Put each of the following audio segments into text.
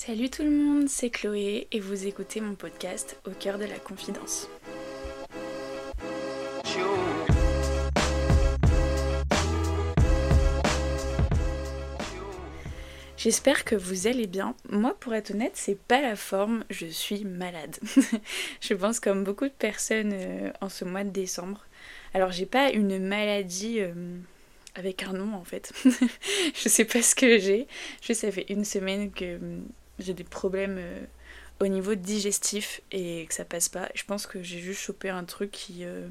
Salut tout le monde, c'est Chloé et vous écoutez mon podcast Au cœur de la confidence. J'espère que vous allez bien. Moi, pour être honnête, c'est pas la forme, je suis malade. je pense comme beaucoup de personnes euh, en ce mois de décembre. Alors, j'ai pas une maladie euh, avec un nom en fait. je sais pas ce que j'ai. Juste, ça fait une semaine que j'ai des problèmes euh, au niveau digestif et que ça passe pas. Je pense que j'ai juste chopé un truc qui, euh,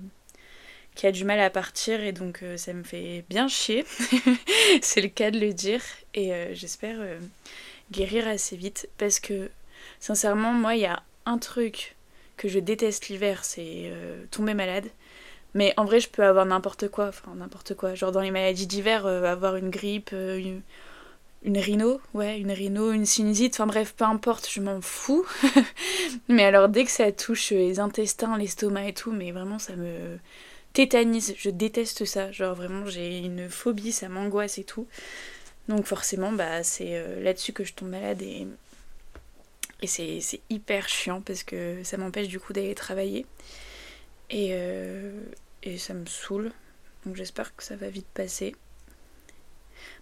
qui a du mal à partir et donc euh, ça me fait bien chier. c'est le cas de le dire et j'espère guérir assez vite parce que sincèrement, moi, il y a un truc que je déteste l'hiver, c'est tomber malade. Mais en vrai, je peux avoir n'importe quoi, enfin n'importe quoi. Genre dans les maladies d'hiver, avoir une grippe, une rhino, ouais, une rhino, une sinusite, enfin bref, peu importe, je m'en fous. mais alors dès que ça touche les intestins, l'estomac et tout, mais vraiment ça me tétanise, je déteste ça, genre vraiment j'ai une phobie, ça m'angoisse et tout. Donc forcément, bah c'est euh, là-dessus que je tombe malade et, et c'est, hyper chiant parce que ça m'empêche du coup d'aller travailler. Et, euh, et ça me saoule, donc j'espère que ça va vite passer.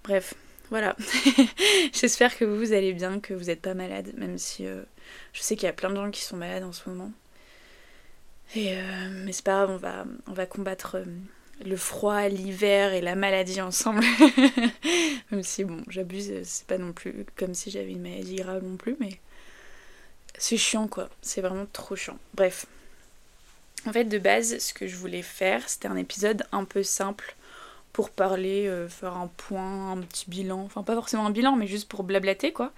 Bref, voilà. J'espère que vous, allez bien, que vous n'êtes pas malade, même si euh, je sais qu'il y a plein de gens qui sont malades en ce moment. Euh, mais c'est pas grave, on va, on va combattre euh, le froid, l'hiver et la maladie ensemble. même si, bon, j'abuse, c'est pas non plus comme si j'avais une maladie grave non plus, mais c'est chiant quoi. C'est vraiment trop chiant. Bref. En fait, de base, ce que je voulais faire, c'était un épisode un peu simple pour parler, euh, faire un point, un petit bilan, enfin pas forcément un bilan, mais juste pour blablater quoi.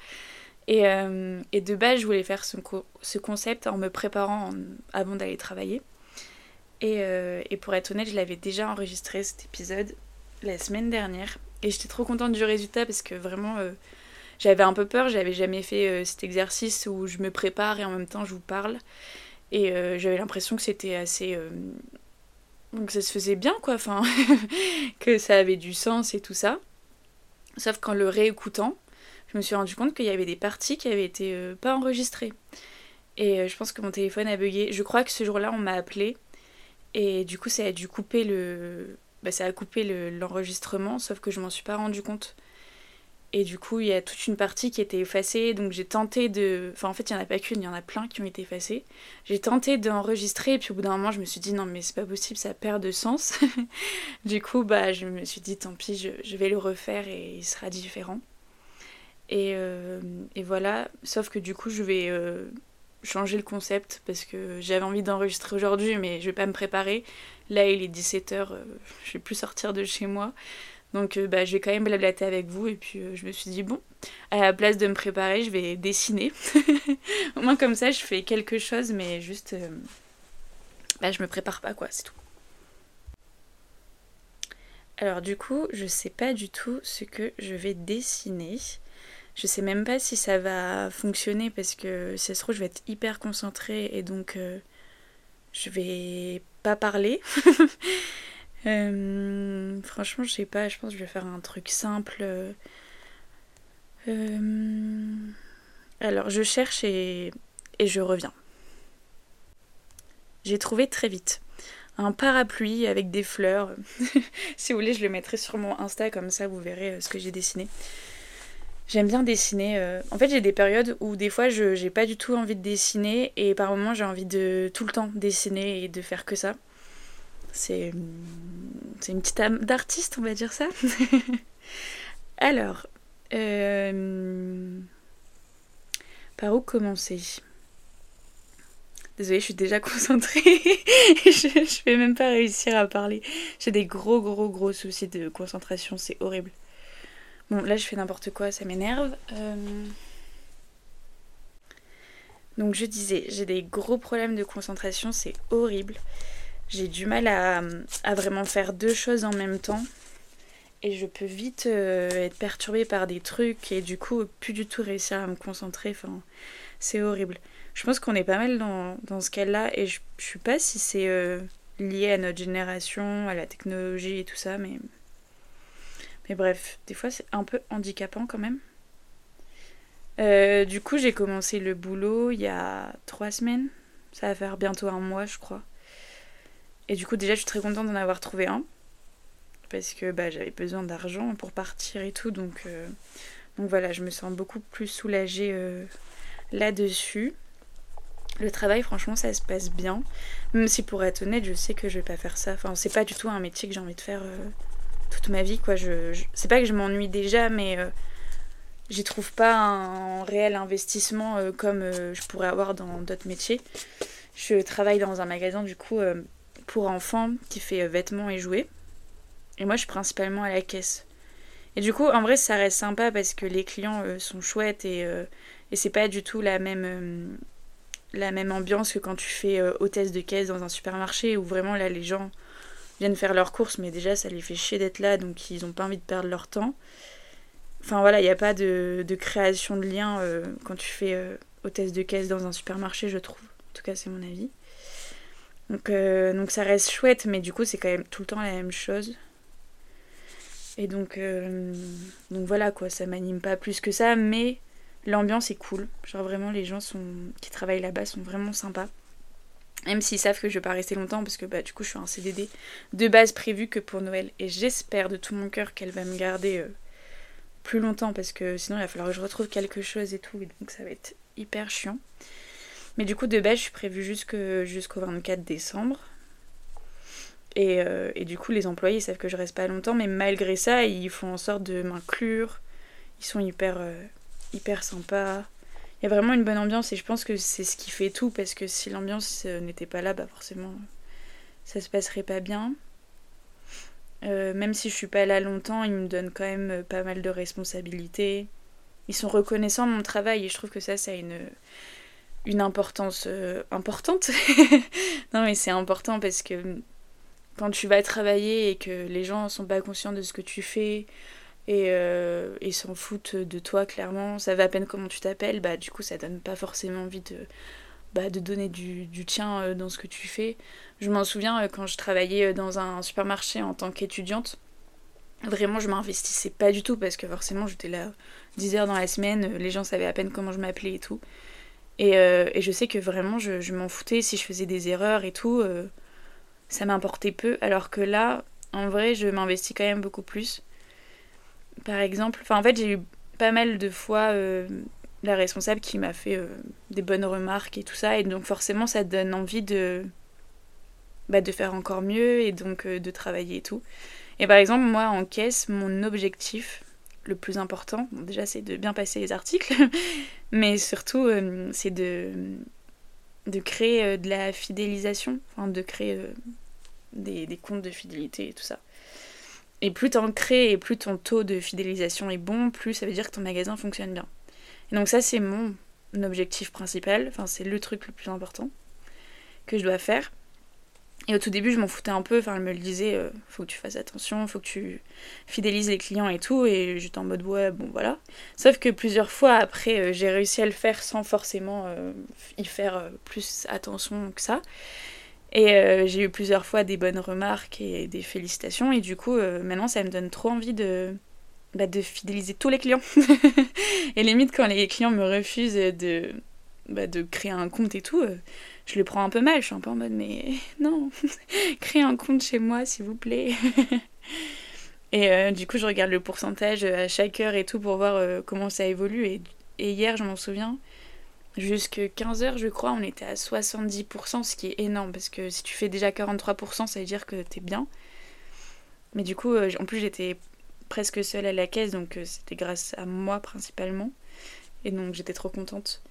Et, euh, de base, je voulais faire ce, ce concept en me préparant avant d'aller travailler. Euh, et, pour être honnête, je l'avais déjà enregistré cet épisode la semaine dernière. Et j'étais trop contente du résultat parce que vraiment, j'avais un peu peur. J'avais jamais fait cet exercice où je me prépare et en même temps je vous parle. Et j'avais l'impression que c'était assez donc ça se faisait bien, quoi, enfin, que ça avait du sens et tout ça. Sauf qu'en le réécoutant, je me suis rendu compte qu'il y avait des parties qui avaient été euh, pas enregistrées. Et euh, je pense que mon téléphone a bugué. Je crois que ce jour-là, on m'a appelé. Et du coup, ça a dû couper le. Bah, ça a coupé l'enregistrement, sauf que je m'en suis pas rendu compte. Et du coup, il y a toute une partie qui était effacée, donc j'ai tenté de... Enfin, en fait, il n'y en a pas qu'une, il y en a plein qui ont été effacées. J'ai tenté d'enregistrer, et puis au bout d'un moment, je me suis dit, non, mais c'est pas possible, ça perd de sens. du coup, bah, je me suis dit, tant pis, je, vais le refaire et il sera différent. Et, euh, et voilà, sauf que du coup, je vais euh, changer le concept, parce que j'avais envie d'enregistrer aujourd'hui, mais je vais pas me préparer. Là, il est 17h, euh, je vais plus sortir de chez moi. Donc euh, bah, je vais quand même blablater avec vous et puis euh, je me suis dit bon, à la place de me préparer, je vais dessiner. Au moins comme ça je fais quelque chose mais juste euh, bah, je me prépare pas quoi, c'est tout. Alors du coup, je sais pas du tout ce que je vais dessiner. Je sais même pas si ça va fonctionner parce que si ça se trouve je vais être hyper concentrée et donc je vais pas parler. Euh, franchement, je sais pas, je pense que je vais faire un truc simple. Euh, alors, je cherche et, et je reviens. J'ai trouvé très vite un parapluie avec des fleurs. si vous voulez, je le mettrai sur mon Insta, comme ça vous verrez euh, ce que j'ai dessiné. J'aime bien dessiner. En fait, j'ai des périodes où des fois, je j'ai pas du tout envie de dessiner et par moments, j'ai envie de tout le temps dessiner et de faire que ça. C'est une petite âme d'artiste, on va dire ça. Alors, euh, par où commencer? Désolée, je suis déjà concentrée. je, ne vais même pas réussir à parler. J'ai des gros, gros, gros soucis de concentration. C'est horrible. Bon, là, je fais n'importe quoi, ça m'énerve. Euh, donc, je disais, j'ai des gros problèmes de concentration. C'est horrible j'ai du mal à, vraiment faire deux choses en même temps. Et je peux vite euh, être perturbée par des trucs et du coup plus du tout réussir à me concentrer. Enfin, c'est horrible. Je pense qu'on est pas mal dans, ce cas-là et je, je sais pas si c'est euh, lié à notre génération, à la technologie et tout ça, mais. Mais bref, des fois c'est un peu handicapant quand même. Euh, du coup, j'ai commencé le boulot il y a trois semaines. Ça va faire bientôt un mois, je crois. Et du coup, déjà, je suis très contente d'en avoir trouvé un. Parce que bah, j'avais besoin d'argent pour partir et tout. Donc, euh, donc voilà, je me sens beaucoup plus soulagée euh, là-dessus. Le travail, franchement, ça se passe bien. Même si pour être honnête, je sais que je vais pas faire ça. Enfin, c'est pas du tout un métier que j'ai envie de faire toute ma vie, quoi. Je, C'est pas que je m'ennuie déjà, mais j'y trouve pas un réel investissement euh, comme euh, je pourrais avoir dans d'autres métiers. Je travaille dans un magasin du coup euh, pour enfants qui fait vêtements et jouets. Et moi je suis principalement à la caisse. Et du coup en vrai ça reste sympa parce que les clients sont chouettes et, et c'est pas du tout la même, la même ambiance que quand tu fais hôtesse de caisse dans un supermarché où vraiment là les gens viennent faire leurs courses mais déjà ça les fait chier d'être là donc ils ont pas envie de perdre leur temps. Enfin voilà, il n'y a pas de, création de lien euh, quand tu fais euh, hôtesse de caisse dans un supermarché, je trouve. En tout cas, c'est mon avis. Donc, euh, donc ça reste chouette, mais du coup, c'est quand même tout le temps la même chose. Et donc, donc voilà quoi, ça m'anime pas plus que ça, mais l'ambiance est cool. Genre vraiment, les gens qui travaillent là-bas sont vraiment sympas. Même s'ils savent que je vais pas rester longtemps parce que bah, du coup je suis un CDD de base prévu que pour Noël. Et j'espère de tout mon cœur qu'elle va me garder plus longtemps parce que sinon il va falloir que je retrouve quelque chose et tout, et donc ça va être hyper chiant. Mais du coup, de base, je suis prévue jusqu'au 24 décembre. Et, euh, et, du coup, les employés savent que je reste pas longtemps, mais malgré ça, ils font en sorte de m'inclure. Ils sont hyper, euh, hyper sympas. Il y a vraiment une bonne ambiance et je pense que c'est ce qui fait tout parce que si l'ambiance euh, n'était pas là, bah forcément, ça se passerait pas bien. Même si je suis pas là longtemps, ils me donnent quand même pas mal de responsabilités. Ils sont reconnaissants de mon travail et je trouve que ça, ça a une, une importance euh, importante. non, mais c'est important parce que quand tu vas travailler et que les gens sont pas conscients de ce que tu fais et, et s'en foutent de toi, clairement, ça va à peine comment tu t'appelles, bah du coup, ça donne pas forcément envie de bah, donner du, tien euh, dans ce que tu fais. Je m'en souviens euh, quand je travaillais euh, dans un supermarché en tant qu'étudiante. Vraiment, je m'investissais pas du tout parce que forcément, j'étais là 10 heures dans la semaine, les gens savaient à peine comment je m'appelais et tout. Et, et, je sais que vraiment, je, m'en foutais si je faisais des erreurs et tout. ça m'importait peu. Alors que là, en vrai, je m'investis quand même beaucoup plus. Par exemple, enfin, en fait, j'ai eu pas mal de fois la responsable qui m'a fait euh, des bonnes remarques et tout ça. Et donc forcément, ça donne envie de, bah, de faire encore mieux et donc euh, de travailler et tout. Et par exemple, moi, en caisse, mon objectif le plus important, déjà, c'est de bien passer les articles, mais surtout, euh, c'est de, de créer de la fidélisation, enfin, de créer des, des comptes de fidélité et tout ça. Et plus t'en crées et plus ton taux de fidélisation est bon, plus ça veut dire que ton magasin fonctionne bien. Et donc ça c'est mon objectif principal, enfin c'est le truc le plus important que je dois faire. Et au tout début, je m'en foutais un peu. Enfin, elle me le disait, euh, faut que tu fasses attention, faut que tu fidélises les clients et tout. Et j'étais en mode, ouais, bon, voilà. Sauf que plusieurs fois après, euh, j'ai réussi à le faire sans forcément euh, y faire plus attention que ça. Et j'ai eu plusieurs fois des bonnes remarques et des félicitations. Et du coup, maintenant, ça me donne trop envie de, bah, de fidéliser tous les clients. et limite, quand les clients me refusent de, bah, de créer un compte et tout, euh, je le prends un peu mal. Je suis un peu en mode, mais non, créez un compte chez moi, s'il vous plaît. et euh, du coup, je regarde le pourcentage à chaque heure et tout pour voir euh, comment ça évolue. Et, hier, je m'en souviens, jusque 15 heures, je crois, on était à 70%, ce qui est énorme parce que si tu fais déjà 43%, ça veut dire que t'es bien. Mais du coup, en plus, j'étais presque seule à la caisse, donc euh, c'était grâce à moi principalement. Et donc j'étais trop contente.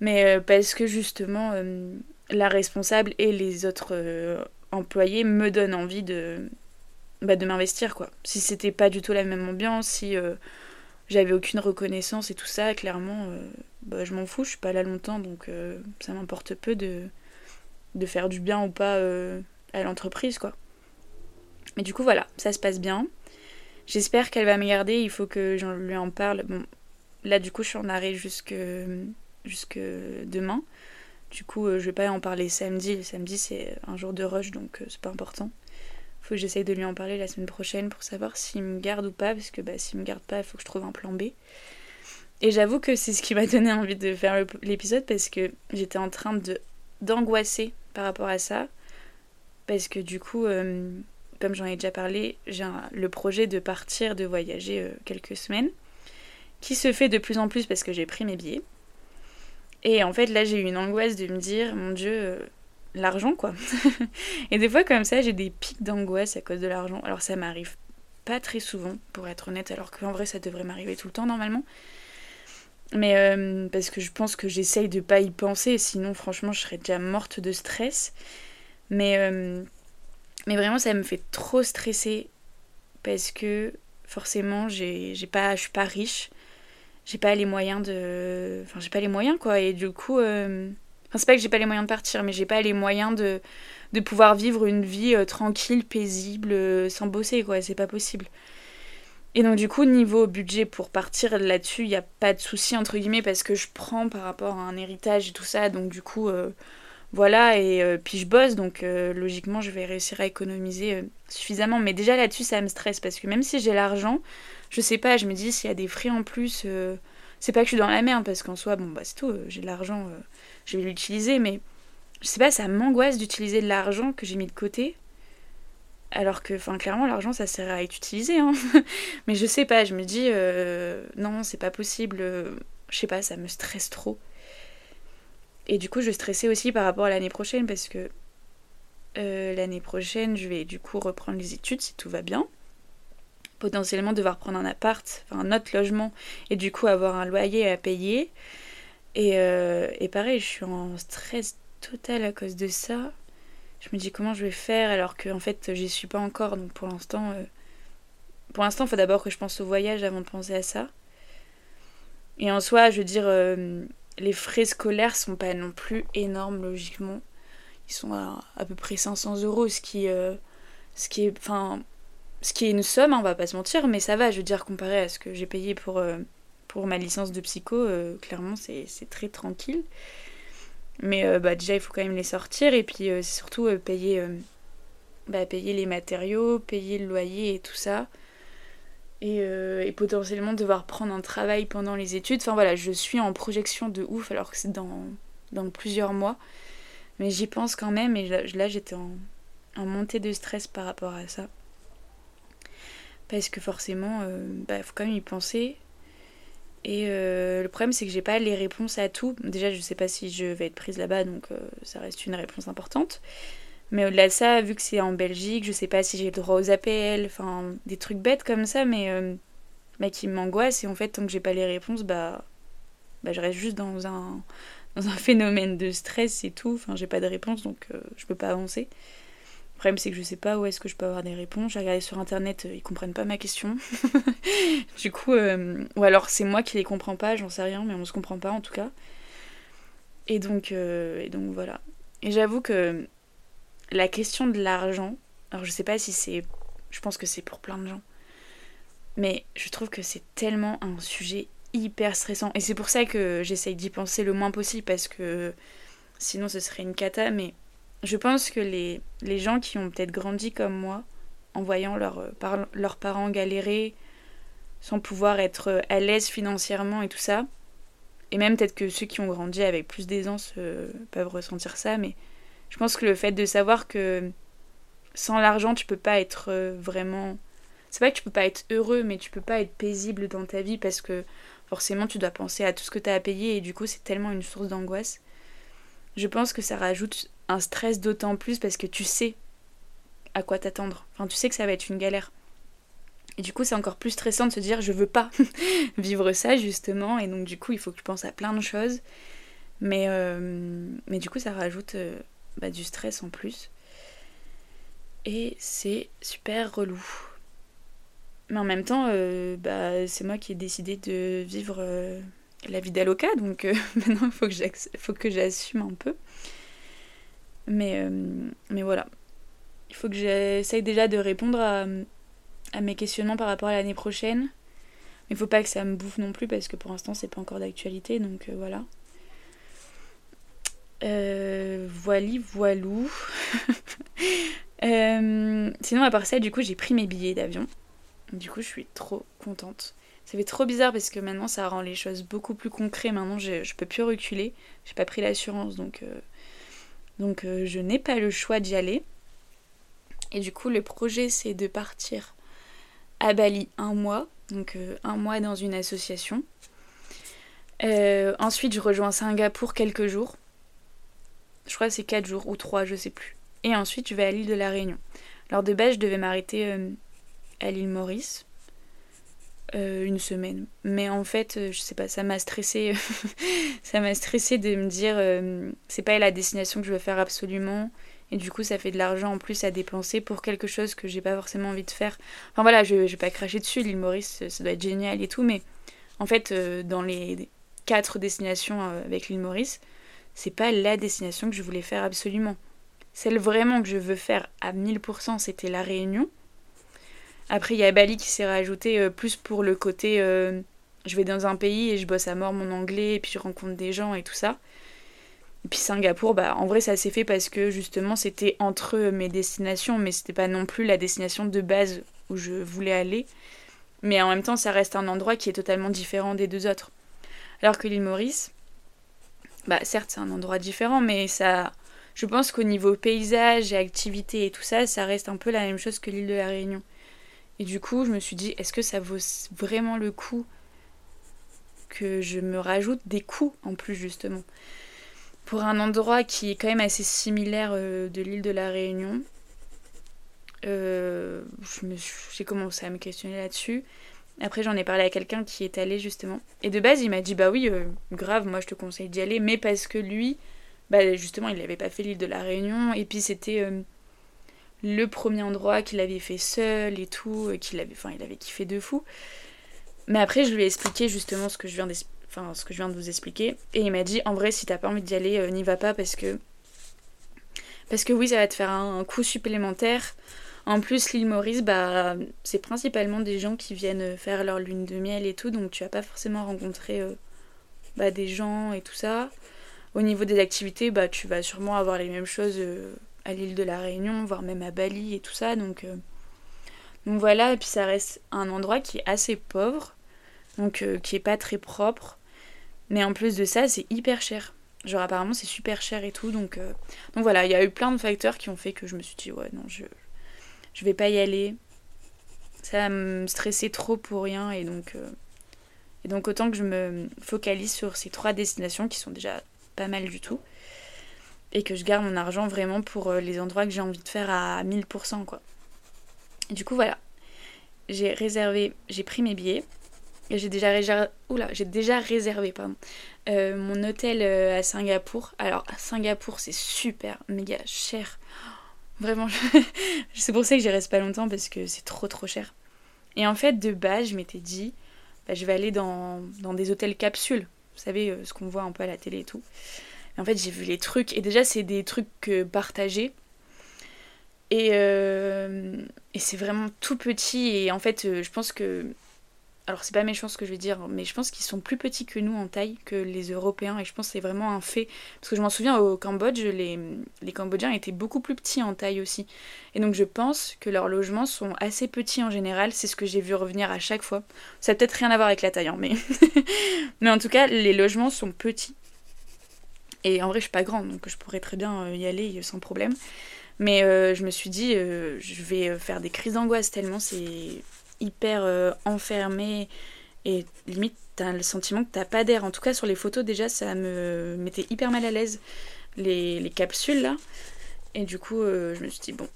Mais euh, parce que justement, euh, la responsable et les autres employés me donnent envie de, bah, de m'investir, quoi. Si c'était pas du tout la même ambiance, si j'avais aucune reconnaissance et tout ça, clairement, bah, je m'en fous, je suis pas là longtemps, donc ça m'importe peu de, de faire du bien ou pas à l'entreprise, quoi. Mais du coup, voilà, ça se passe bien. J'espère qu'elle va me garder, il faut que j'en lui en parle. Bon, là du coup je suis en arrêt jusque, jusque demain. Du coup euh, je vais pas en parler samedi. Le samedi c'est un jour de rush donc euh, c'est pas important. Faut que j'essaye de lui en parler la semaine prochaine pour savoir s'il me garde ou pas, parce que bah, s'il me garde pas, il faut que je trouve un plan B. et j'avoue que c'est ce qui m'a donné envie de faire l'épisode parce que j'étais en train de d'angoisser par rapport à ça. Parce que du coup, euh, comme j'en ai déjà parlé, j'ai le projet de partir, de voyager quelques semaines, qui se fait de plus en plus parce que j'ai pris mes billets. Et en fait, là, j'ai eu une angoisse de me dire, mon Dieu, euh, l'argent, quoi. et des fois, comme ça, j'ai des pics d'angoisse à cause de l'argent. Alors, ça m'arrive pas très souvent, pour être honnête, alors qu'en vrai, ça devrait m'arriver tout le temps, normalement. Mais euh, parce que je pense que j'essaye de pas y penser, sinon, franchement, je serais déjà morte de stress. Mais, euh, mais vraiment, ça me fait trop stresser parce que forcément, j'ai pas, je suis pas riche j'ai pas les moyens de. Enfin, j'ai pas les moyens, quoi. Et du coup. Euh, enfin, c'est pas que j'ai pas les moyens de partir, mais j'ai pas les moyens de, de pouvoir vivre une vie euh, tranquille, paisible, euh, sans bosser, quoi. C'est pas possible. Et donc, du coup, niveau budget pour partir là-dessus, il n'y a pas de souci, entre guillemets, parce que je prends par rapport à un héritage et tout ça. Donc, du coup, voilà. Et puis, je bosse, donc logiquement, je vais réussir à économiser suffisamment. Mais déjà là-dessus, ça me stresse, parce que même si j'ai l'argent, je sais pas, je me dis s'il y a des frais en plus, euh, c'est pas que je suis dans la merde parce qu'en soi, bon bah c'est tout, euh, j'ai de l'argent, euh, je vais l'utiliser, mais je sais pas, ça m'angoisse d'utiliser de l'argent que j'ai mis de côté. Alors que, enfin, clairement, l'argent, ça sert à être utilisé, hein. mais je sais pas, je me dis, non, c'est pas possible, je sais pas, ça me stresse trop. Et du coup, je stressais aussi par rapport à l'année prochaine parce que l'année prochaine, je vais du coup reprendre les études si tout va bien potentiellement devoir prendre un appart, enfin un autre logement, et du coup avoir un loyer à payer. Et, euh, et pareil, je suis en stress total à cause de ça. Je me dis comment je vais faire alors que en fait j'y suis pas encore. Donc pour l'instant, euh, pour l'instant, faut d'abord que je pense au voyage avant de penser à ça. Et en soi, je veux dire, euh, les frais scolaires sont pas non plus énormes logiquement. Ils sont à à peu près 500 euros, ce qui, ce qui est, enfin, ce qui est une somme, hein, on va pas se mentir, mais ça va, je veux dire, comparé à ce que j'ai payé pour, euh, pour ma licence de psycho, euh, clairement, c'est très tranquille. Mais euh, bah, déjà, il faut quand même les sortir, et puis surtout payer, bah, payer les matériaux, payer le loyer et tout ça. Et, et, potentiellement devoir prendre un travail pendant les études. Enfin voilà, je suis en projection de ouf, alors que c'est dans, dans plusieurs mois. Mais j'y pense quand même, et là, j'étais en, en montée de stress par rapport à ça. Parce que forcément, il euh, bah, faut quand même y penser. Et euh, le problème, c'est que j'ai pas les réponses à tout. Déjà, je sais pas si je vais être prise là-bas, donc euh, ça reste une réponse importante. Mais au-delà de ça, vu que c'est en Belgique, je sais pas si j'ai le droit aux APL, enfin des trucs bêtes comme ça, mais qui m'angoissent. Et en fait, tant que j'ai pas les réponses, bah, bah je reste juste dans un, dans un phénomène de stress et tout. Enfin, j'ai pas de réponse, donc je peux pas avancer. Le problème, c'est que je sais pas où est-ce que je peux avoir des réponses. J'ai regardé sur internet, euh, ils comprennent pas ma question. du coup, euh, ou alors c'est moi qui les comprends pas, j'en sais rien, mais on se comprend pas en tout cas. Et donc, euh, et donc voilà. Et j'avoue que la question de l'argent, alors je sais pas si c'est. Je pense que c'est pour plein de gens. Mais je trouve que c'est tellement un sujet hyper stressant. Et c'est pour ça que j'essaye d'y penser le moins possible parce que sinon ce serait une cata. Mais je pense que les, gens qui ont peut-être grandi comme moi, en voyant leur, euh, leurs parents galérer, sans pouvoir être euh, à l'aise financièrement et tout ça, et même peut-être que ceux qui ont grandi avec plus d'aisance euh, peuvent ressentir ça, mais je pense que le fait de savoir que sans l'argent, tu peux pas être vraiment. C'est pas que tu peux pas être heureux, mais tu peux pas être paisible dans ta vie parce que forcément tu dois penser à tout ce que tu as à payer et du coup c'est tellement une source d'angoisse. Je pense que ça rajoute un stress d'autant plus parce que tu sais à quoi t'attendre. Enfin, tu sais que ça va être une galère. Et du coup, c'est encore plus stressant de se dire je veux pas vivre ça justement. Et donc, du coup, il faut que je pense à plein de choses. Mais, euh, mais du coup, ça rajoute euh, bah, du stress en plus. Et c'est super relou. Mais en même temps, euh, bah, c'est moi qui ai décidé de vivre la vie d'Aloca. Donc maintenant, il faut faut que j'assume un peu. Mais, euh, mais voilà. Il faut que j'essaye déjà de répondre à, mes questionnements par rapport à l'année prochaine. Mais il faut pas que ça me bouffe non plus parce que pour l'instant c'est pas encore d'actualité donc euh, voilà. Euh, voili voilou. Sinon à part ça du coup j'ai pris mes billets d'avion. Du coup je suis trop contente. Ça fait trop bizarre parce que maintenant ça rend les choses beaucoup plus concrètes. Maintenant je, je peux plus reculer. J'ai pas pris l'assurance donc, donc euh, je n'ai pas le choix d'y aller. Et du coup le projet c'est de partir à Bali un mois. Donc euh, un mois dans une association. ensuite je rejoins Singapour quelques jours. Je crois que c'est 4 jours ou 3, je sais plus. Et ensuite je vais à l'île de la Réunion. Alors de base je devais m'arrêter à l'île Maurice euh, une semaine. Mais en fait, euh, je sais pas, ça m'a stressé. ça m'a stressé de me dire euh, c'est pas la destination que je veux faire absolument. Et du coup, ça fait de l'argent en plus à dépenser pour quelque chose que j'ai pas forcément envie de faire. Enfin voilà, je, je vais pas cracher dessus. L'île Maurice, ça doit être génial et tout. Mais en fait, dans les quatre destinations avec l'île Maurice, c'est pas la destination que je voulais faire absolument. Celle vraiment que je veux faire à 1000%, c'était la Réunion. Après, il y a Bali qui s'est rajouté euh, plus pour le côté euh, je vais dans un pays et je bosse à mort mon anglais et puis je rencontre des gens et tout ça. Et puis Singapour, bah en vrai ça s'est fait parce que justement c'était entre mes destinations, mais c'était pas non plus la destination de base où je voulais aller. Mais en même temps, ça reste un endroit qui est totalement différent des deux autres. Alors que l'île Maurice, bah certes c'est un endroit différent, mais ça, je pense qu'au niveau paysage et activité et tout ça, ça reste un peu la même chose que l'île de la Réunion. Et du coup, je me suis dit, est-ce que ça vaut vraiment le coup que je me rajoute des coûts en plus, justement? Pour un endroit qui est quand même assez similaire euh, de l'île de la Réunion, euh, j'ai commencé à me questionner là-dessus. Après, j'en ai parlé à quelqu'un qui est allé justement. Et de base, il m'a dit Bah oui, euh, grave, moi je te conseille d'y aller. Mais parce que lui, bah justement, il n'avait pas fait l'île de la Réunion. Et puis c'était le premier endroit qu'il avait fait seul et tout, qu'il avait, enfin, il avait kiffé de fou. Mais après, je lui ai expliqué justement ce que je viens, de vous expliquer. Et il m'a dit, en vrai, si t'as pas envie d'y aller, euh, n'y va pas parce que... Parce que oui, ça va te faire un, coût supplémentaire. En plus, l'île Maurice, bah, c'est principalement des gens qui viennent faire leur lune de miel et tout, donc tu vas pas forcément rencontrer euh, bah, des gens et tout ça. Au niveau des activités, bah, tu vas sûrement avoir les mêmes choses euh, à l'île de la Réunion, voire même à Bali et tout ça. Donc, euh, voilà, et puis ça reste un endroit qui est assez pauvre, donc euh, qui est pas très propre. Mais en plus de ça, c'est hyper cher. Genre apparemment c'est super cher et tout. Donc, euh, donc voilà, il y a eu plein de facteurs qui ont fait que je me suis dit ouais non, je, je vais pas y aller. Ça me stresser trop pour rien et donc... et donc autant que je me focalise sur ces trois destinations qui sont déjà pas mal du tout et que je garde mon argent vraiment pour euh, les endroits que j'ai envie de faire à 1000% quoi. Du coup voilà, j'ai réservé, j'ai pris mes billets, j'ai déjà réservé, j'ai déjà réservé pardon, euh, mon hôtel euh, à Singapour. Alors à Singapour c'est super méga cher, vraiment, c'est pour ça que j'y reste pas longtemps parce que c'est trop trop cher. Et en fait de base je m'étais dit, bah, je vais aller dans, dans des hôtels capsules, vous savez ce qu'on voit un peu à la télé et tout en fait, j'ai vu les trucs. Et déjà, c'est des trucs partagés. Et, euh, et c'est vraiment tout petit. Et en fait, euh, je pense que. Alors, c'est pas méchant ce que je vais dire, mais je pense qu'ils sont plus petits que nous en taille, que les Européens. Et je pense que c'est vraiment un fait. Parce que je m'en souviens, au Cambodge, les, les Cambodgiens étaient beaucoup plus petits en taille aussi. Et donc, je pense que leurs logements sont assez petits en général. C'est ce que j'ai vu revenir à chaque fois. Ça n'a peut-être rien à voir avec la taille, hein, mais. mais en tout cas, les logements sont petits. Et en vrai, je suis pas grande, donc je pourrais très bien euh, y aller sans problème. Mais euh, je me suis dit, euh, je vais faire des crises d'angoisse tellement c'est hyper enfermé et limite t'as le sentiment que t'as pas d'air. En tout cas sur les photos déjà ça me mettait hyper mal à l'aise les, les, capsules là. Et du coup je me suis dit bon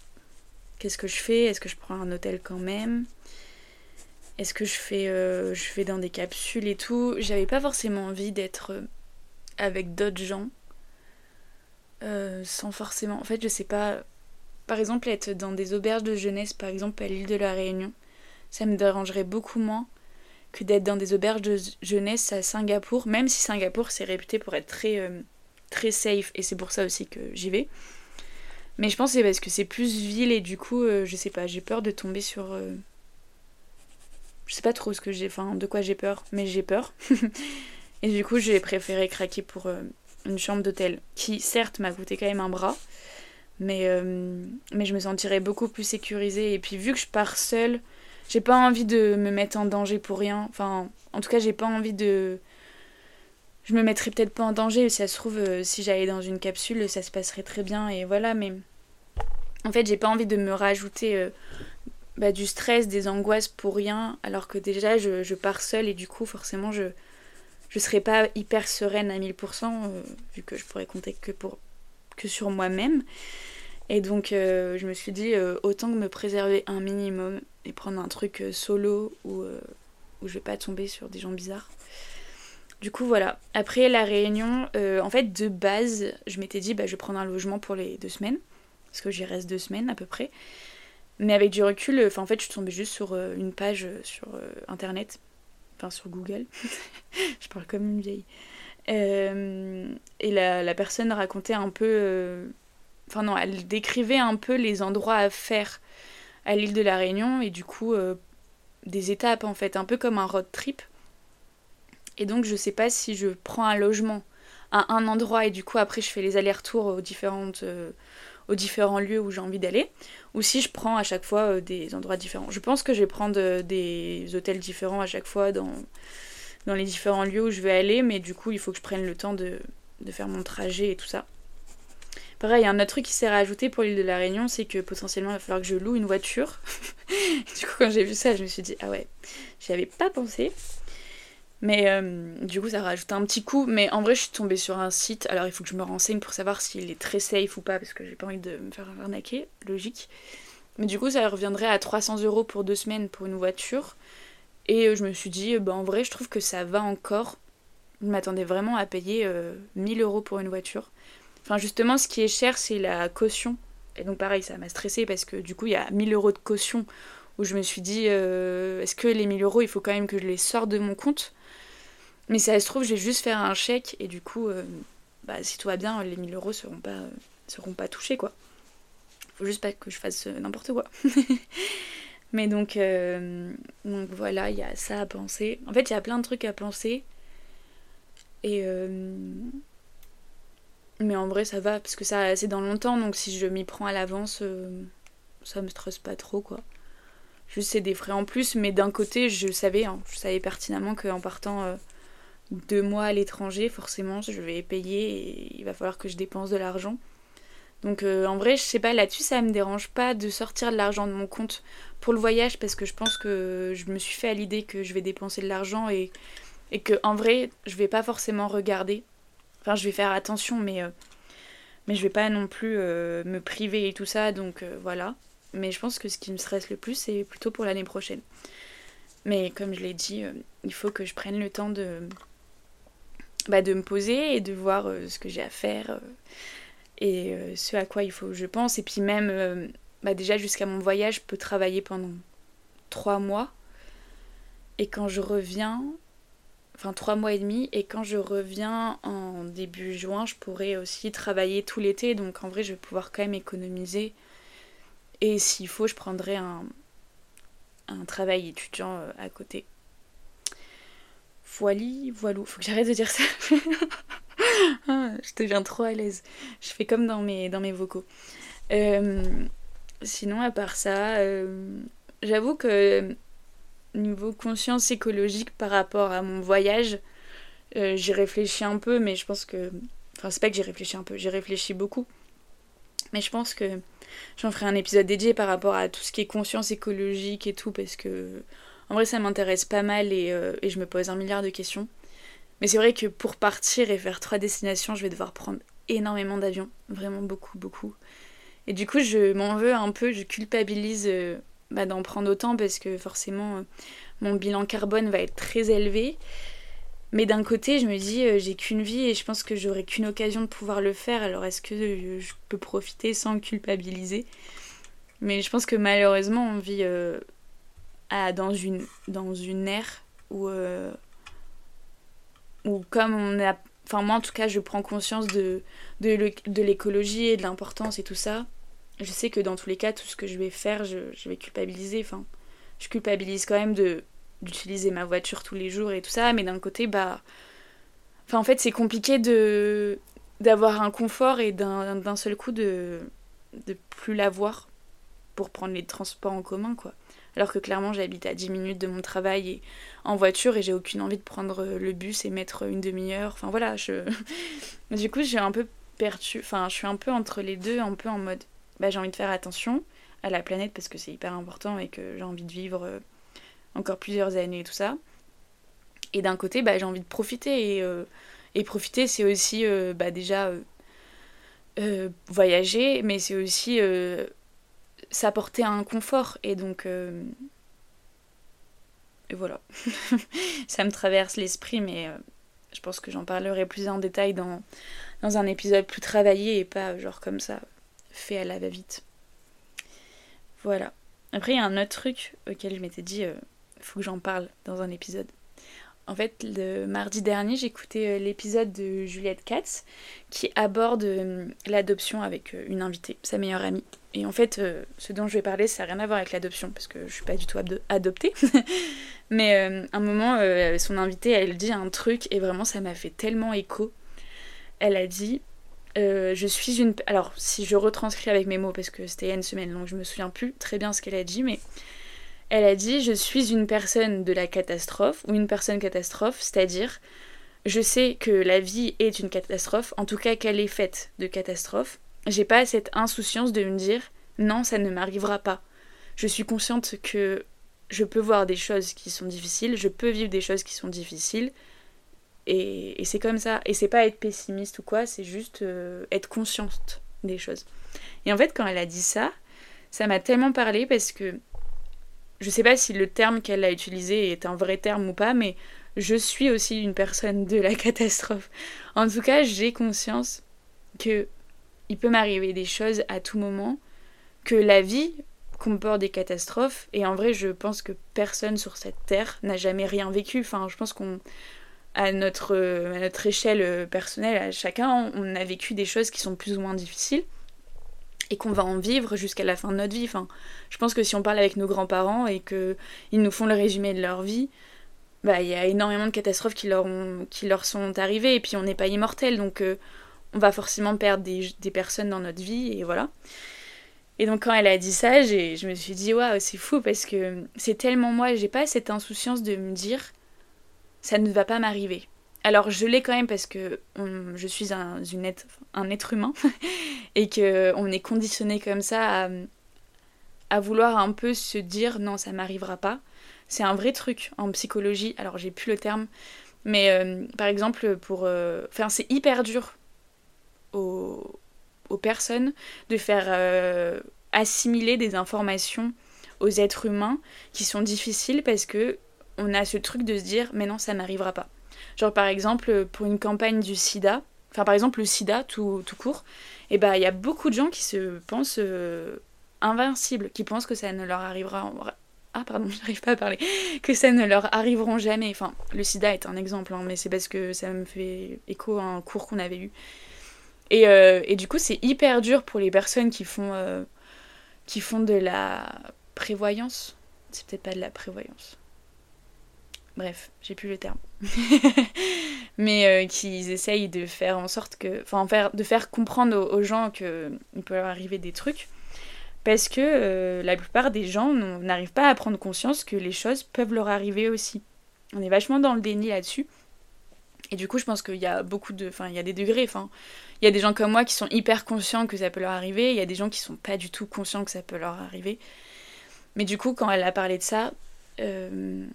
qu'est-ce que je fais? Est-ce que je prends un hôtel quand même? Est-ce que je fais je vais dans des capsules et tout? J'avais pas forcément envie d'être avec d'autres gens euh, sans forcément. En fait, je sais pas. Par exemple, être dans des auberges de jeunesse, par exemple à l'île de la Réunion, ça me dérangerait beaucoup moins que d'être dans des auberges de jeunesse à Singapour, même si Singapour c'est réputé pour être très, euh, très safe et c'est pour ça aussi que j'y vais. Mais je pense que c'est parce que c'est plus ville et du coup, euh, je sais pas, j'ai peur de tomber sur. Je sais pas trop ce que j'ai, enfin de quoi j'ai peur, mais j'ai peur. et du coup, j'ai préféré craquer pour une chambre d'hôtel qui certes m'a coûté quand même un bras, mais, euh, mais je me sentirais beaucoup plus sécurisée. Et puis vu que je pars seule, j'ai pas envie de me mettre en danger pour rien. Enfin, en tout cas, j'ai pas envie de. Je me mettrais peut-être pas en danger, si ça se trouve, euh, si j'allais dans une capsule, ça se passerait très bien, et voilà, mais. En fait, j'ai pas envie de me rajouter euh, bah, du stress, des angoisses pour rien, alors que déjà, je, je pars seule, et du coup, forcément, je. Je serais pas hyper sereine à 1000%, euh, vu que je pourrais compter que, pour, que sur moi-même. Et donc, je me suis dit, autant que me préserver un minimum et prendre un truc solo où, où je vais pas tomber sur des gens bizarres. Du coup, voilà. Après la réunion, euh, en fait, de base, je m'étais dit, bah, je vais prendre un logement pour les deux semaines. Parce que j'y reste deux semaines à peu près. Mais avec du recul, euh, en fait, je suis tombée juste sur euh, une page sur internet. Sur Google. je parle comme une vieille. et la, personne racontait un peu. Enfin, non, elle décrivait un peu les endroits à faire à l'île de la Réunion. Et du coup, des étapes en fait, un peu comme un road trip. Et donc je sais pas si je prends un logement à un endroit et du coup après je fais les allers-retours aux, différentes, euh, aux différents lieux où j'ai envie d'aller, ou si je prends à chaque fois euh, des endroits différents. Je pense que je vais prendre euh, des hôtels différents à chaque fois dans, dans les différents lieux où je vais aller, mais du coup il faut que je prenne le temps de, de faire mon trajet et tout ça. Pareil, un autre truc qui s'est rajouté pour l'île de la Réunion, c'est que potentiellement il va falloir que je loue une voiture. du coup, quand j'ai vu ça, je me suis dit, ah ouais, j'y avais pas pensé. Mais euh, du coup, ça rajoute un petit coup. Mais en vrai, je suis tombée sur un site. Alors, il faut que je me renseigne pour savoir s'il est très safe ou pas, parce que j'ai pas envie de me faire arnaquer, logique. Mais du coup, ça reviendrait à 300 euros pour deux semaines pour une voiture. Et euh, je me suis dit, bah, en vrai, je trouve que ça va encore. Je m'attendais vraiment à payer 1000 euh, euros pour une voiture. Enfin, justement, ce qui est cher, c'est la caution. Et donc, pareil, ça m'a stressé parce que du coup, il y a 1000 euros de caution où je me suis dit, euh, est-ce que les 1000 euros, il faut quand même que je les sorte de mon compte? Mais ça se trouve, je vais juste faire un chèque et du coup, euh, bah, si tout va bien, les 1000 euros seront pas, seront pas touchés, quoi. Faut juste pas que je fasse euh, n'importe quoi. Mais donc, donc voilà, il y a ça à penser. En fait, il y a plein de trucs à penser. Et mais en vrai, ça va, parce que ça c'est dans longtemps, donc si je m'y prends à l'avance, euh, ça me stresse pas trop, quoi. Juste, c'est des frais en plus, mais d'un côté, je savais, hein, je savais pertinemment qu'en partant euh, deux mois à l'étranger, forcément, je vais payer et il va falloir que je dépense de l'argent. Donc euh, en vrai, je sais pas, là-dessus, ça me dérange pas de sortir de l'argent de mon compte pour le voyage, parce que je pense que je me suis fait à l'idée que je vais dépenser de l'argent et, que en vrai, je vais pas forcément regarder Enfin, je vais faire attention, mais, euh, mais je vais pas non plus euh, me priver et tout ça, donc voilà. Mais je pense que ce qui me stresse le plus, c'est plutôt pour l'année prochaine. Mais comme je l'ai dit, il faut que je prenne le temps de, bah, de me poser et de voir ce que j'ai à faire et ce à quoi il faut que je pense. Et puis même, bah, déjà jusqu'à mon voyage, je peux travailler pendant trois mois. Et quand je reviens, enfin trois mois et demi. Et quand je reviens en début juin, je pourrai aussi travailler tout l'été. Donc en vrai, je vais pouvoir quand même économiser. Et s'il faut, je prendrai un, un travail étudiant euh, à côté. Voili, voilou. Faut que j'arrête de dire ça. Ah, je deviens trop à l'aise. Je fais comme dans mes, dans mes vocaux. Euh, sinon, à part ça, euh, j'avoue que niveau conscience écologique par rapport à mon voyage, euh, j'ai réfléchi un peu, mais je pense que. Enfin, c'est pas que j'ai réfléchi un peu, j'ai réfléchi beaucoup. Mais je pense que j'en ferai un épisode dédié par rapport à tout ce qui est conscience écologique et tout, parce que. En vrai, ça m'intéresse pas mal et, euh, et je me pose un milliard de questions. Mais c'est vrai que pour partir et faire trois destinations, je vais devoir prendre énormément d'avions. Vraiment beaucoup, beaucoup. Et du coup, je m'en veux un peu, je culpabilise euh, bah, d'en prendre autant parce que forcément euh, mon bilan carbone va être très élevé. Mais d'un côté, je me dis, j'ai qu'une vie et je pense que j'aurai qu'une occasion de pouvoir le faire. Alors est-ce que je peux profiter sans culpabiliser? Mais je pense que malheureusement, on vit dans, une, dans une ère où, où comme on a... Enfin moi en tout cas, je prends conscience de, de l'écologie et de l'importance et tout ça je sais que dans tous les cas, tout ce que je vais faire, je, vais culpabiliser. Enfin, je culpabilise quand même de d'utiliser ma voiture tous les jours et tout ça, mais d'un côté, bah. Enfin, en fait, c'est compliqué de d'avoir un confort et d'un, seul coup de de plus l'avoir pour prendre les transports en commun, quoi. Alors que clairement j'habite à 10 minutes de mon travail et en voiture et j'ai aucune envie de prendre le bus et mettre une demi-heure. Enfin voilà, je... du coup j'ai un peu perdu, enfin je suis un peu entre les deux, un peu en mode bah, j'ai envie de faire attention à la planète parce que c'est hyper important et que j'ai envie de vivre euh, encore plusieurs années et tout ça. Et d'un côté, bah, j'ai envie de profiter et, euh, profiter c'est aussi euh, bah, déjà voyager, mais c'est aussi s'apporter un confort et donc et voilà. ça me traverse l'esprit, mais euh, je pense que j'en parlerai plus en détail dans, un épisode plus travaillé et pas genre comme ça, fait à la va-vite. Voilà. Après, il y a un autre truc auquel je m'étais dit, euh, faut que j'en parle dans un épisode. En fait, le mardi dernier, j'écoutais euh, l'épisode de Juliette Katz qui aborde l'adoption avec une invitée, sa meilleure amie. Et en fait, euh, ce dont je vais parler, ça n'a rien à voir avec l'adoption, parce que je suis pas du tout adoptée. Mais euh, un moment, euh, son invitée, elle dit un truc, et vraiment, ça m'a fait tellement écho. Elle a dit Je suis une. Alors, si je retranscris avec mes mots, parce que c'était il y a une semaine, donc je me souviens plus très bien ce qu'elle a dit, mais elle a dit Je suis une personne de la catastrophe, ou une personne catastrophe, c'est-à-dire, je sais que la vie est une catastrophe, en tout cas qu'elle est faite de catastrophes j'ai pas cette insouciance de me dire non, ça ne m'arrivera pas. Je suis consciente que je peux voir des choses qui sont difficiles, je peux vivre des choses qui sont difficiles, et, c'est comme ça. Et c'est pas être pessimiste ou quoi, c'est juste euh, être consciente des choses. Et en fait, quand elle a dit ça, ça m'a tellement parlé parce que je sais pas si le terme qu'elle a utilisé est un vrai terme ou pas, mais je suis aussi une personne de la catastrophe. En tout cas, j'ai conscience que il peut m'arriver des choses à tout moment, que la vie comporte des catastrophes, et en vrai, je pense que personne sur cette terre n'a jamais rien vécu. Enfin, je pense qu'on, à notre, notre échelle personnelle, à chacun, on a vécu des choses qui sont plus ou moins difficiles et qu'on va en vivre jusqu'à la fin de notre vie. Je pense que si on parle avec nos grands-parents et qu'ils nous font le résumé de leur vie, bah il y a énormément de catastrophes qui leur, ont, qui leur sont arrivées et puis on n'est pas immortel donc euh, on va forcément perdre des, personnes dans notre vie et voilà. Et donc quand elle a dit ça, je me suis dit waouh, c'est fou parce que c'est tellement moi, j'ai pas cette insouciance de me dire ça ne va pas m'arriver. Alors je l'ai quand même parce que je suis un, être, humain et que on est conditionné comme ça à, vouloir un peu se dire non ça m'arrivera pas. C'est un vrai truc en psychologie. Alors j'ai plus le terme, mais euh, par exemple pour, euh, enfin c'est hyper dur aux, personnes de faire euh, assimiler des informations aux êtres humains qui sont difficiles parce que on a ce truc de se dire mais non ça n'arrivera pas. Genre par exemple pour une campagne du sida, enfin par exemple le sida tout, court, et eh ben il y a beaucoup de gens qui se pensent euh, invincibles, qui pensent que ça ne leur arrivera ah pardon, j'arrive pas à parler, que ça ne leur arriveront jamais. Enfin, le sida est un exemple, hein, mais c'est parce que ça me fait écho à un cours qu'on avait eu. Euh, et, du coup, c'est hyper dur pour les personnes qui font, euh, qui font de la prévoyance. C'est peut-être pas de la prévoyance. Bref, j'ai plus le terme. Mais euh, qui essayent de faire en sorte que. Enfin, de faire comprendre aux, gens qu'il peut leur arriver des trucs. Parce que la plupart des gens n'arrivent pas à prendre conscience que les choses peuvent leur arriver aussi. On est vachement dans le déni là-dessus. Et du coup, je pense qu'il y a beaucoup de. Enfin, il y a des degrés. Enfin, il y a des gens comme moi qui sont hyper conscients que ça peut leur arriver. Il y a des gens qui sont pas du tout conscients que ça peut leur arriver. Mais du coup, quand elle a parlé de ça, euh,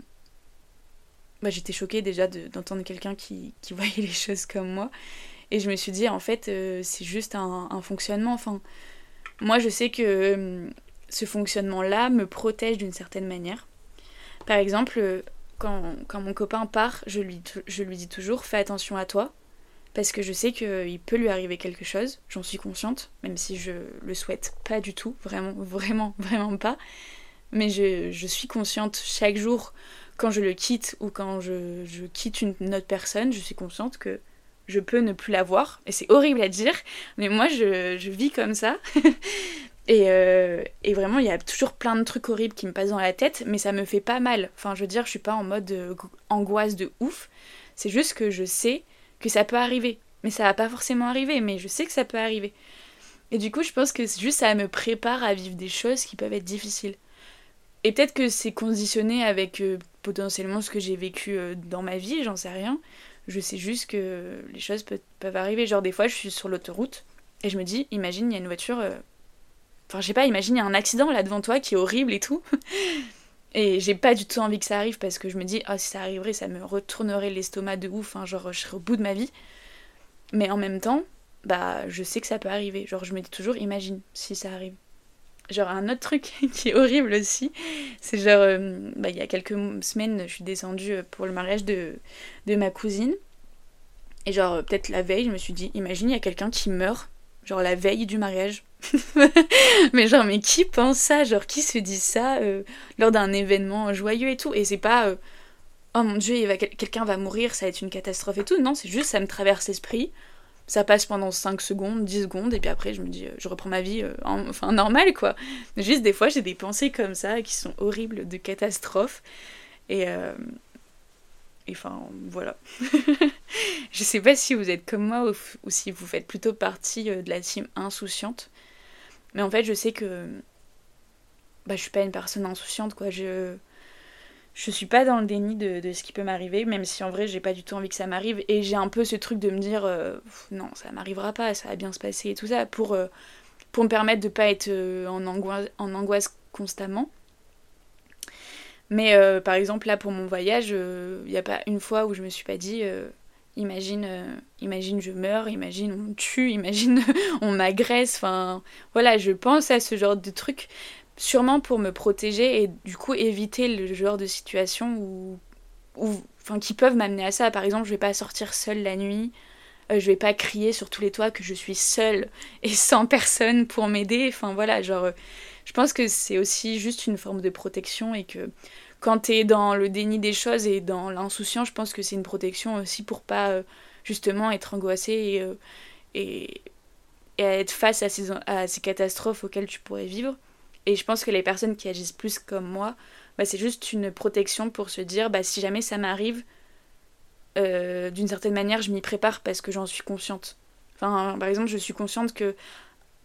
bah, j'étais choquée déjà d'entendre quelqu'un qui, qui, voyait les choses comme moi. Et je me suis dit, en fait, euh, c'est juste un, fonctionnement. Enfin, moi, je sais que euh, ce fonctionnement-là me protège d'une certaine manière. Par exemple, quand, quand, mon copain part, je lui, je lui dis toujours fais attention à toi, parce que je sais qu'il peut lui arriver quelque chose, j'en suis consciente, même si je le souhaite pas du tout, vraiment, vraiment, vraiment pas. Mais je, je suis consciente chaque jour, quand je le quitte ou quand je, quitte une, autre personne, je suis consciente que je peux ne plus la voir. Et c'est horrible à dire, mais moi je, je vis comme ça. Euh, et, vraiment, il y a toujours plein de trucs horribles qui me passent dans la tête, mais ça me fait pas mal. Enfin, je veux dire, je suis pas en mode euh, angoisse de ouf. C'est juste que je sais que ça peut arriver. Mais ça va pas forcément arriver, mais je sais que ça peut arriver. Et du coup, je pense que juste ça me prépare à vivre des choses qui peuvent être difficiles. Et peut-être que c'est conditionné avec potentiellement ce que j'ai vécu dans ma vie, j'en sais rien. Je sais juste que les choses peuvent arriver. Genre, des fois, je suis sur l'autoroute et je me dis, imagine, il y a une voiture. Euh, enfin, je sais pas, imagine, il y a un accident là devant toi qui est horrible et tout. et j'ai pas du tout envie que ça arrive parce que je me dis, oh, si ça arriverait, ça me retournerait l'estomac de ouf. Hein, genre, je serais au bout de ma vie. Mais en même temps, bah, je sais que ça peut arriver. Genre, je me dis toujours, imagine si ça arrive. Genre, un autre truc qui est horrible aussi, c'est genre, euh, bah, il y a quelques semaines, je suis descendue euh, pour le mariage de, de ma cousine. Et genre, euh, peut-être la veille, je me suis dit, imagine, il y a quelqu'un qui meurt, genre la veille du mariage. mais genre, mais qui pense ça? Genre, qui se dit ça lors d'un événement joyeux et tout? Et c'est pas, oh mon dieu, quelqu'un va mourir, ça va être une catastrophe et tout. Non, c'est juste, ça me traverse l'esprit ça passe pendant 5 secondes, 10 secondes, et puis après je me dis, euh, je reprends ma vie, euh, enfin normal quoi. Juste des fois j'ai des pensées comme ça qui sont horribles, de catastrophe. Et, euh, enfin voilà. je sais pas si vous êtes comme moi ou, si vous faites plutôt partie de la team insouciante. Mais en fait je sais que bah, je suis pas une personne insouciante quoi. Je je suis pas dans le déni de, ce qui peut m'arriver, même si en vrai j'ai pas du tout envie que ça m'arrive. Et j'ai un peu ce truc de me dire euh, non, ça m'arrivera pas, ça va bien se passer et tout ça, pour, euh, me permettre de pas être euh, en, angoisse, en angoisse constamment. Mais par exemple, là pour mon voyage, il n'y a pas une fois où je me suis pas dit imagine, imagine je meurs, imagine on me tue, imagine on m'agresse. Enfin voilà, je pense à ce genre de truc sûrement pour me protéger et du coup éviter le genre de situation où, enfin, qui peuvent m'amener à ça. Par exemple, je vais pas sortir seule la nuit, euh, je vais pas crier sur tous les toits que je suis seule et sans personne pour m'aider. Enfin voilà, genre, euh, je pense que c'est aussi juste une forme de protection et que quand tu es dans le déni des choses et dans l'insouciance, je pense que c'est une protection aussi pour pas euh, justement être angoissé et, et, et, être face à ces, à ces catastrophes auxquelles tu pourrais vivre. Et je pense que les personnes qui agissent plus comme moi, bah, c'est juste une protection pour se dire, bah, si jamais ça m'arrive, euh, d'une certaine manière, je m'y prépare parce que j'en suis consciente. Enfin, par exemple, je suis consciente que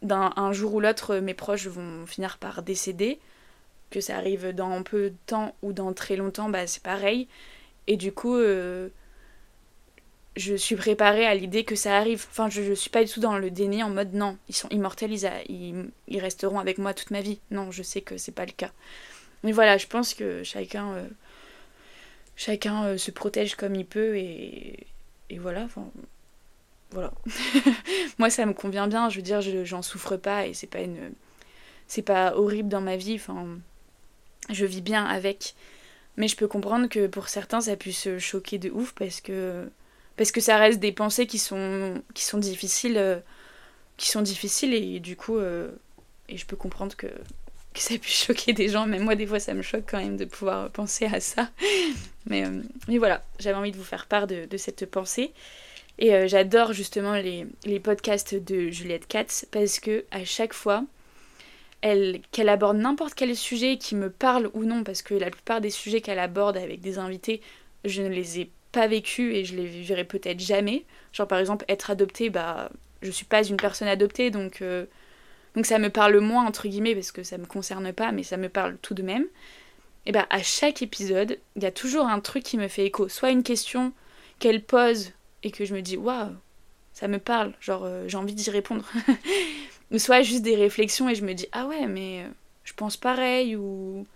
d'un jour ou l'autre, mes proches vont finir par décéder, que ça arrive dans peu de temps ou dans très longtemps, bah, c'est pareil. Et du coup, euh, je suis préparée à l'idée que ça arrive. Enfin, je, ne suis pas du tout dans le déni en mode non, ils sont immortels, ils, ils, resteront avec moi toute ma vie. Non, je sais que c'est pas le cas. Mais voilà, je pense que chacun, euh, chacun euh, se protège comme il peut et, et voilà. Voilà. moi, ça me convient bien. Je veux dire, j'en souffre pas et c'est pas une, c'est pas horrible dans ma vie. Enfin, je vis bien avec. Mais je peux comprendre que pour certains, ça puisse choquer de ouf parce que parce que ça reste des pensées qui sont, qui sont difficiles euh, qui sont difficiles et du coup euh, et je peux comprendre que, que ça puisse choquer des gens même moi des fois ça me choque quand même de pouvoir penser à ça. Mais, euh, mais voilà j'avais envie de vous faire part de, cette pensée. Et j'adore justement les, les, podcasts de Juliette Katz parce que à chaque fois qu'elle aborde n'importe quel sujet qui me parle ou non parce que la plupart des sujets qu'elle aborde avec des invités je ne les ai pas vécu et je les vivrai peut-être jamais. Genre par exemple être adoptée, bah je suis pas une personne adoptée donc euh, donc ça me parle moins entre guillemets parce que ça me concerne pas mais ça me parle tout de même. Et bah à chaque épisode, il y a toujours un truc qui me fait écho, soit une question qu'elle pose et que je me dis waouh, ça me parle, genre euh, j'ai envie d'y répondre. ou soit juste des réflexions et je me dis ah ouais mais euh, je pense pareil ou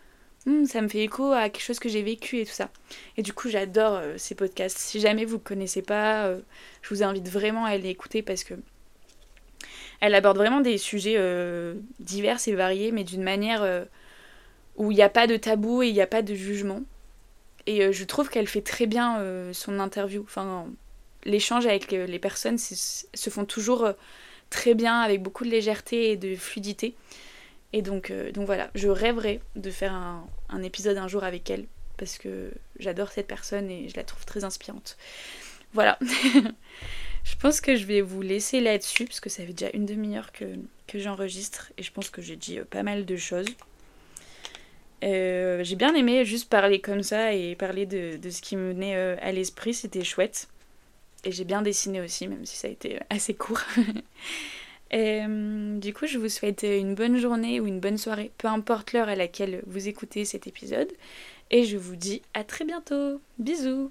Hmm, ça me fait écho à quelque chose que j'ai vécu et tout ça. Et du coup, j'adore euh, ces podcasts. Si jamais vous ne connaissez pas, euh, je vous invite vraiment à les écouter parce que elle aborde vraiment des sujets euh, divers et variés, mais d'une manière où il n'y a pas de tabou et il n'y a pas de jugement. Et je trouve qu'elle fait très bien son interview. Enfin, l'échange avec les personnes se font toujours très bien, avec beaucoup de légèreté et de fluidité. Et donc, euh, donc voilà, je rêverais de faire un, épisode un jour avec elle parce que j'adore cette personne et je la trouve très inspirante. Voilà. je pense que je vais vous laisser là-dessus parce que ça fait déjà une demi-heure que, que j'enregistre et je pense que j'ai dit euh, pas mal de choses. Euh, j'ai bien aimé juste parler comme ça et parler de, de ce qui me venait à l'esprit, c'était chouette. Et j'ai bien dessiné aussi, même si ça a été assez court. Euh, du coup, je vous souhaite une bonne journée ou une bonne soirée, peu importe l'heure à laquelle vous écoutez cet épisode. Et je vous dis à très bientôt. Bisous